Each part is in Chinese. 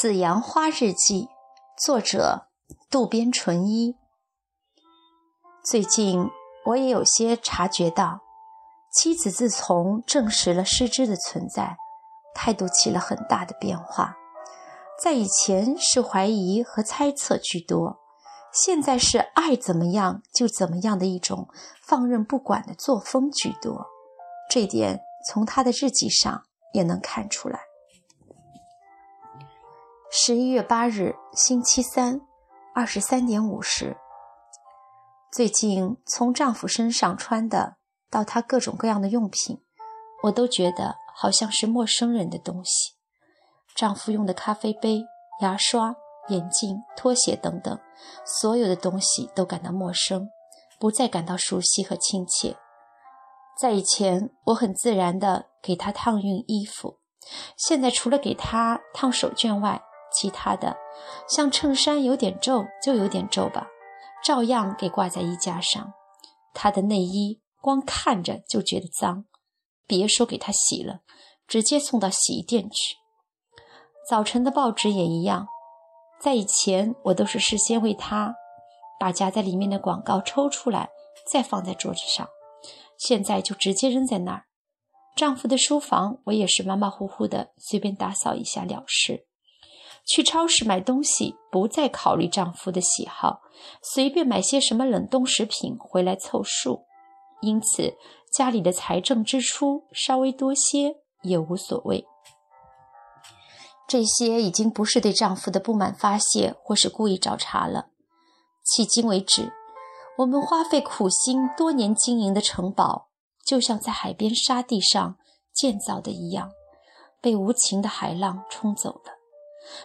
《紫阳花日记》作者渡边淳一。最近我也有些察觉到，妻子自从证实了失之的存在，态度起了很大的变化。在以前是怀疑和猜测居多，现在是爱怎么样就怎么样的一种放任不管的作风居多。这点从他的日记上也能看出来。十一月八日，星期三，二十三点五十。最近从丈夫身上穿的到他各种各样的用品，我都觉得好像是陌生人的东西。丈夫用的咖啡杯、牙刷、眼镜、拖鞋等等，所有的东西都感到陌生，不再感到熟悉和亲切。在以前，我很自然地给他烫熨衣服，现在除了给他烫手绢外，其他的，像衬衫有点皱就有点皱吧，照样给挂在衣架上。他的内衣光看着就觉得脏，别说给他洗了，直接送到洗衣店去。早晨的报纸也一样，在以前我都是事先为他把夹在里面的广告抽出来，再放在桌子上，现在就直接扔在那儿。丈夫的书房我也是马马虎虎的随便打扫一下了事。去超市买东西，不再考虑丈夫的喜好，随便买些什么冷冻食品回来凑数。因此，家里的财政支出稍微多些也无所谓。这些已经不是对丈夫的不满发泄，或是故意找茬了。迄今为止，我们花费苦心多年经营的城堡，就像在海边沙地上建造的一样，被无情的海浪冲走了。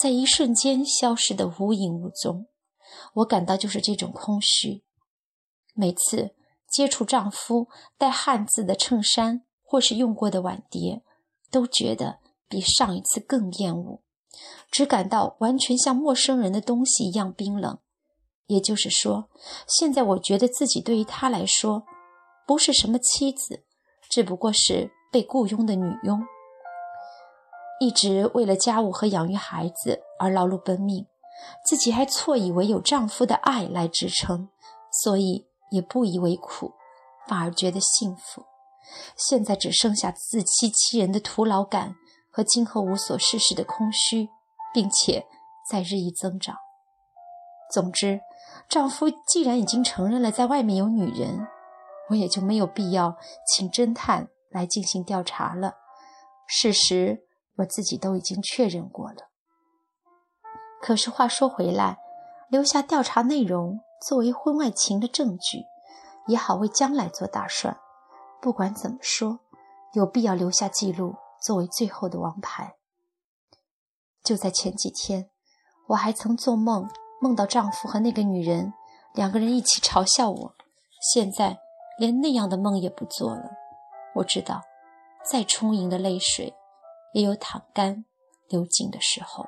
在一瞬间消失得无影无踪，我感到就是这种空虚。每次接触丈夫带汉字的衬衫或是用过的碗碟，都觉得比上一次更厌恶，只感到完全像陌生人的东西一样冰冷。也就是说，现在我觉得自己对于他来说，不是什么妻子，只不过是被雇佣的女佣。一直为了家务和养育孩子而劳碌奔命，自己还错以为有丈夫的爱来支撑，所以也不以为苦，反而觉得幸福。现在只剩下自欺欺人的徒劳感和今后无所事事的空虚，并且在日益增长。总之，丈夫既然已经承认了在外面有女人，我也就没有必要请侦探来进行调查了。事实。我自己都已经确认过了。可是话说回来，留下调查内容作为婚外情的证据，也好为将来做打算。不管怎么说，有必要留下记录作为最后的王牌。就在前几天，我还曾做梦，梦到丈夫和那个女人两个人一起嘲笑我。现在连那样的梦也不做了。我知道，再充盈的泪水。也有淌干、流尽的时候。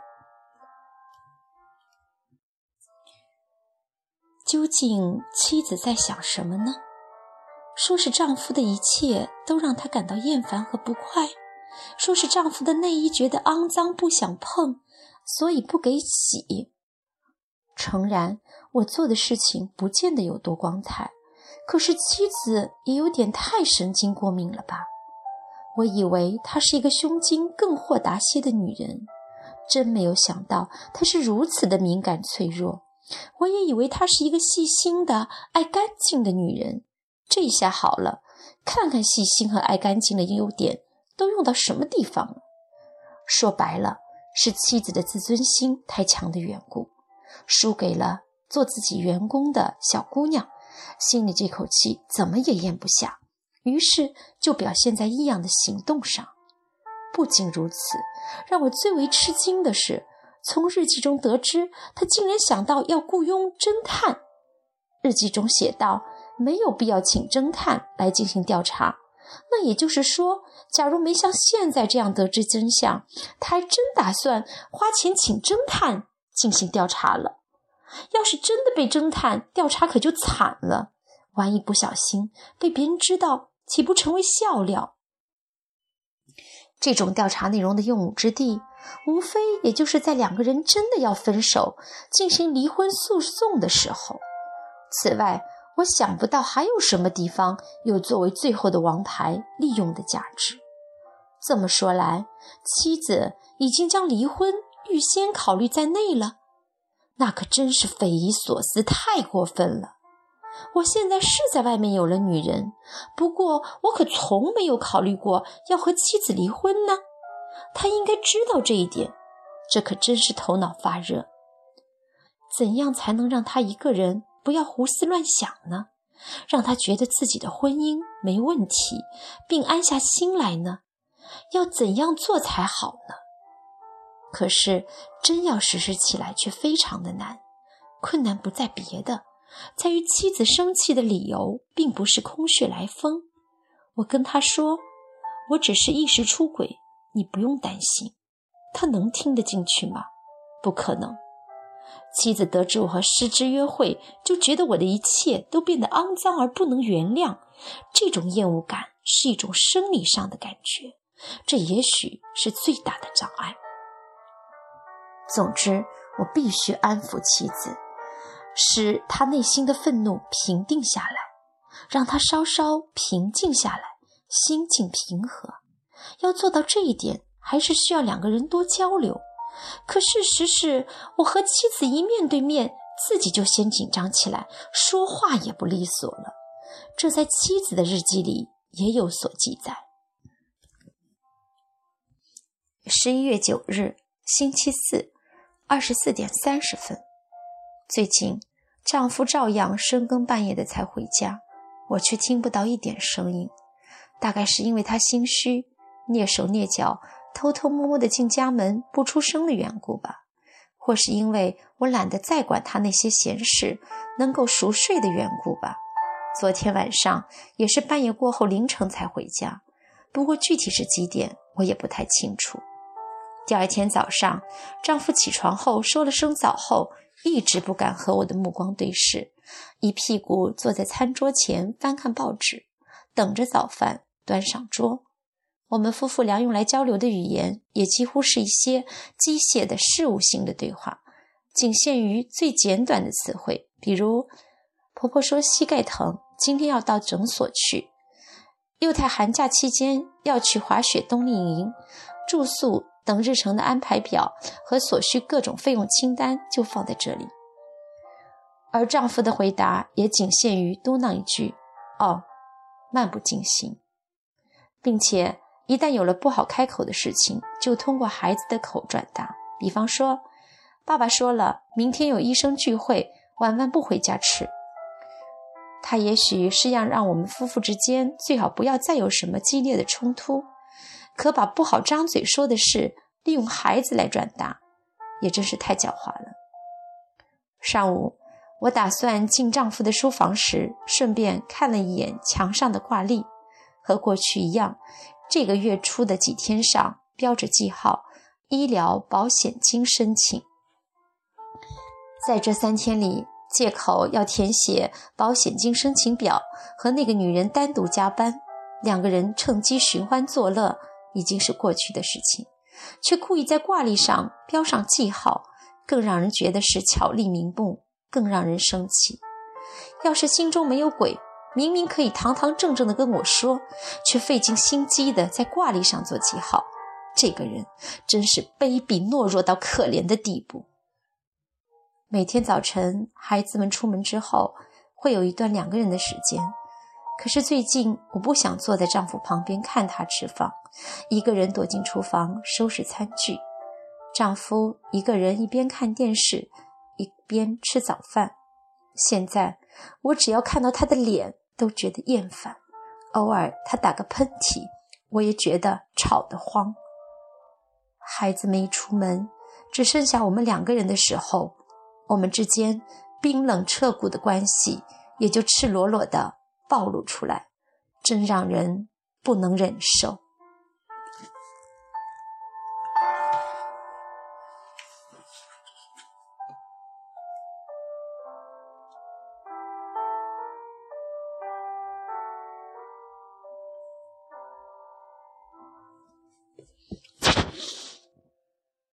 究竟妻子在想什么呢？说是丈夫的一切都让她感到厌烦和不快，说是丈夫的内衣觉得肮脏不想碰，所以不给洗。诚然，我做的事情不见得有多光彩，可是妻子也有点太神经过敏了吧？我以为她是一个胸襟更豁达些的女人，真没有想到她是如此的敏感脆弱。我也以为她是一个细心的、爱干净的女人。这下好了，看看细心和爱干净的优点都用到什么地方了。说白了，是妻子的自尊心太强的缘故，输给了做自己员工的小姑娘，心里这口气怎么也咽不下。于是就表现在异样的行动上。不仅如此，让我最为吃惊的是，从日记中得知，他竟然想到要雇佣侦探。日记中写道：“没有必要请侦探来进行调查。”那也就是说，假如没像现在这样得知真相，他还真打算花钱请侦探进行调查了。要是真的被侦探调查，可就惨了。万一不小心被别人知道，岂不成为笑料？这种调查内容的用武之地，无非也就是在两个人真的要分手、进行离婚诉讼的时候。此外，我想不到还有什么地方有作为最后的王牌利用的价值。这么说来，妻子已经将离婚预先考虑在内了，那可真是匪夷所思，太过分了。我现在是在外面有了女人，不过我可从没有考虑过要和妻子离婚呢。他应该知道这一点，这可真是头脑发热。怎样才能让他一个人不要胡思乱想呢？让他觉得自己的婚姻没问题，并安下心来呢？要怎样做才好呢？可是真要实施起来，却非常的难。困难不在别的。在于妻子生气的理由并不是空穴来风。我跟他说：“我只是一时出轨，你不用担心。”他能听得进去吗？不可能。妻子得知我和失之约会，就觉得我的一切都变得肮脏而不能原谅。这种厌恶感是一种生理上的感觉，这也许是最大的障碍。总之，我必须安抚妻子。使他内心的愤怒平定下来，让他稍稍平静下来，心境平和。要做到这一点，还是需要两个人多交流。可事实是，我和妻子一面对面，自己就先紧张起来，说话也不利索了。这在妻子的日记里也有所记载。十一月九日，星期四，二十四点三十分。最近。丈夫照样深更半夜的才回家，我却听不到一点声音。大概是因为他心虚，蹑手蹑脚，偷偷摸摸的进家门不出声的缘故吧；或是因为我懒得再管他那些闲事，能够熟睡的缘故吧。昨天晚上也是半夜过后凌晨才回家，不过具体是几点我也不太清楚。第二天早上，丈夫起床后说了声早后。一直不敢和我的目光对视，一屁股坐在餐桌前翻看报纸，等着早饭端上桌。我们夫妇俩用来交流的语言也几乎是一些机械的事务性的对话，仅限于最简短的词汇，比如婆婆说膝盖疼，今天要到诊所去；幼太寒假期间要去滑雪冬令营，住宿。等日程的安排表和所需各种费用清单就放在这里，而丈夫的回答也仅限于嘟囔一句：“哦，漫不经心。”并且一旦有了不好开口的事情，就通过孩子的口转达。比方说，爸爸说了明天有医生聚会，晚饭不回家吃。他也许是要让我们夫妇之间最好不要再有什么激烈的冲突。可把不好张嘴说的事利用孩子来转达，也真是太狡猾了。上午，我打算进丈夫的书房时，顺便看了一眼墙上的挂历，和过去一样，这个月初的几天上标着记号“医疗保险金申请”。在这三天里，借口要填写保险金申请表，和那个女人单独加班，两个人趁机寻欢作乐。已经是过去的事情，却故意在挂历上标上记号，更让人觉得是巧立名目，更让人生气。要是心中没有鬼，明明可以堂堂正正的跟我说，却费尽心机的在挂历上做记号，这个人真是卑鄙懦弱到可怜的地步。每天早晨，孩子们出门之后，会有一段两个人的时间。可是最近我不想坐在丈夫旁边看他吃饭，一个人躲进厨房收拾餐具。丈夫一个人一边看电视，一边吃早饭。现在我只要看到他的脸都觉得厌烦，偶尔他打个喷嚏，我也觉得吵得慌。孩子们一出门，只剩下我们两个人的时候，我们之间冰冷彻骨的关系也就赤裸裸的。暴露出来，真让人不能忍受。